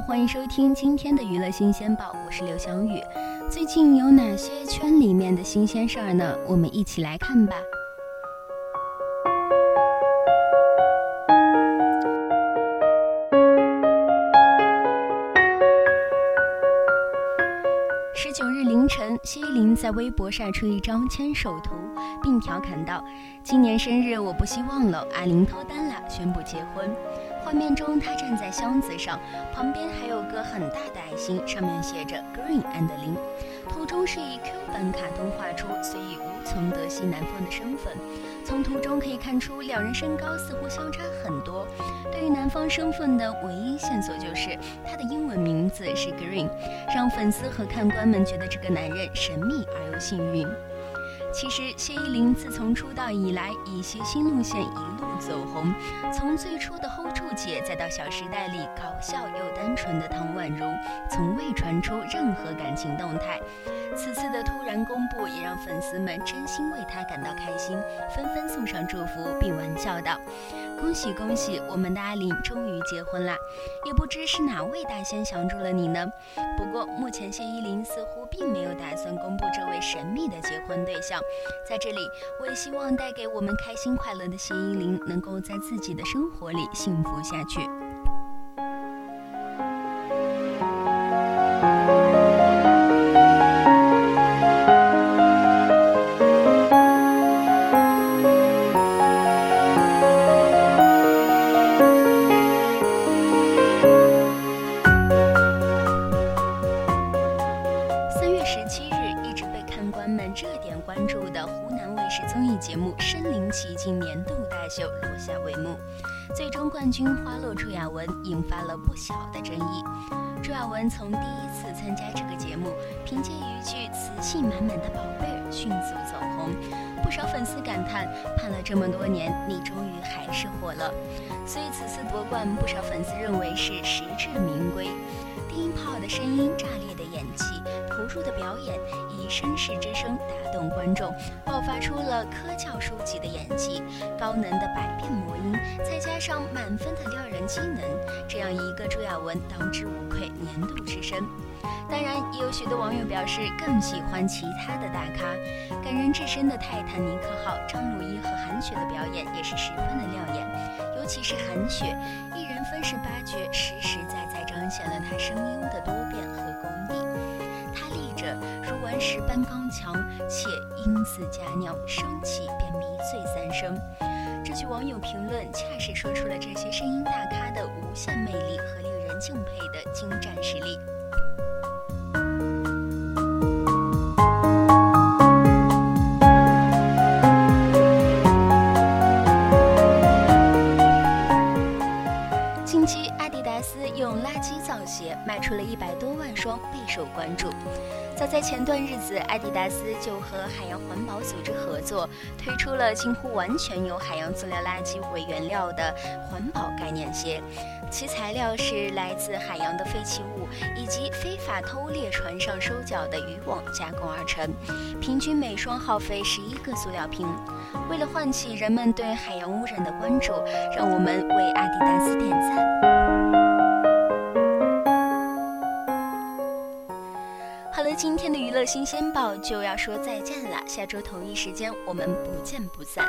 欢迎收听今天的娱乐新鲜报，我是刘翔宇。最近有哪些圈里面的新鲜事儿呢？我们一起来看吧。十九日凌晨，谢依霖在微博晒出一张牵手图，并调侃道：“今年生日我不希望了，阿玲脱单了，宣布结婚。”画面中，他站在箱子上，旁边还有个很大的爱心，上面写着 “Green and 林”。图中是以 Q 版卡通画出，所以无从得悉男方的身份。从图中可以看出，两人身高似乎相差很多。对于男方身份的唯一线索就是他的英文名字是 Green，让粉丝和看官们觉得这个男人神秘而又幸运。其实，谢依霖自从出道以来，以谐星路线一路走红。从最初的 Hold 住姐，再到《小时代》里搞笑又单纯的唐宛如，从未传出任何感情动态。此次的突然公布，也让粉丝们真心为她感到开心，纷纷送上祝福，并玩笑道：“恭喜恭喜，我们的阿林终于结婚了！也不知是哪位大仙降住了你呢？不过目前谢依霖似乎并没有打算公布这位神秘的结婚对象。在这里，我也希望带给我们开心快乐的谢依霖，能够在自己的生活里幸福下去。”十七日，一直被看官们热点关注的湖南卫视综艺节目《身临其境》年度大秀落下帷幕，最终冠军花落朱亚文引发了不小的争议。朱亚文从第一次参加这个节目，凭借一句“磁性满满的宝贝儿”迅速走红，不少粉丝感叹：“盼了这么多年，你终于还是火了。”所以此次夺冠，不少粉丝认为是实至名归。低音炮的声音，炸裂的演技，投入的表演，以绅士之声打动观众，爆发出了科教书籍的演技，高能的百变魔音，再加上满分的撩人技能，这样一个朱亚文当之无愧年度之声。当然，也有许多网友表示更喜欢其他的大咖，感人至深的泰坦尼克号，张鲁一和韩雪的表演也是十分的亮眼，尤其是韩雪，一人分饰八角，实实在在彰显了她声音的多变和功力。她立如顽石般刚强，且音似佳酿，升起便迷醉三生。这句网友评论，恰是说出了这些声音大咖的无限魅力和令人敬佩的精湛实力。卖出了一百多万双，备受关注。早在前段日子，阿迪达斯就和海洋环保组织合作，推出了几乎完全由海洋塑料垃圾为原料的环保概念鞋。其材料是来自海洋的废弃物以及非法偷猎船上收缴的渔网加工而成，平均每双耗费十一个塑料瓶。为了唤起人们对海洋污染的关注，让我们为阿迪达斯点赞。今天的娱乐新鲜报就要说再见了。下周同一时间，我们不见不散。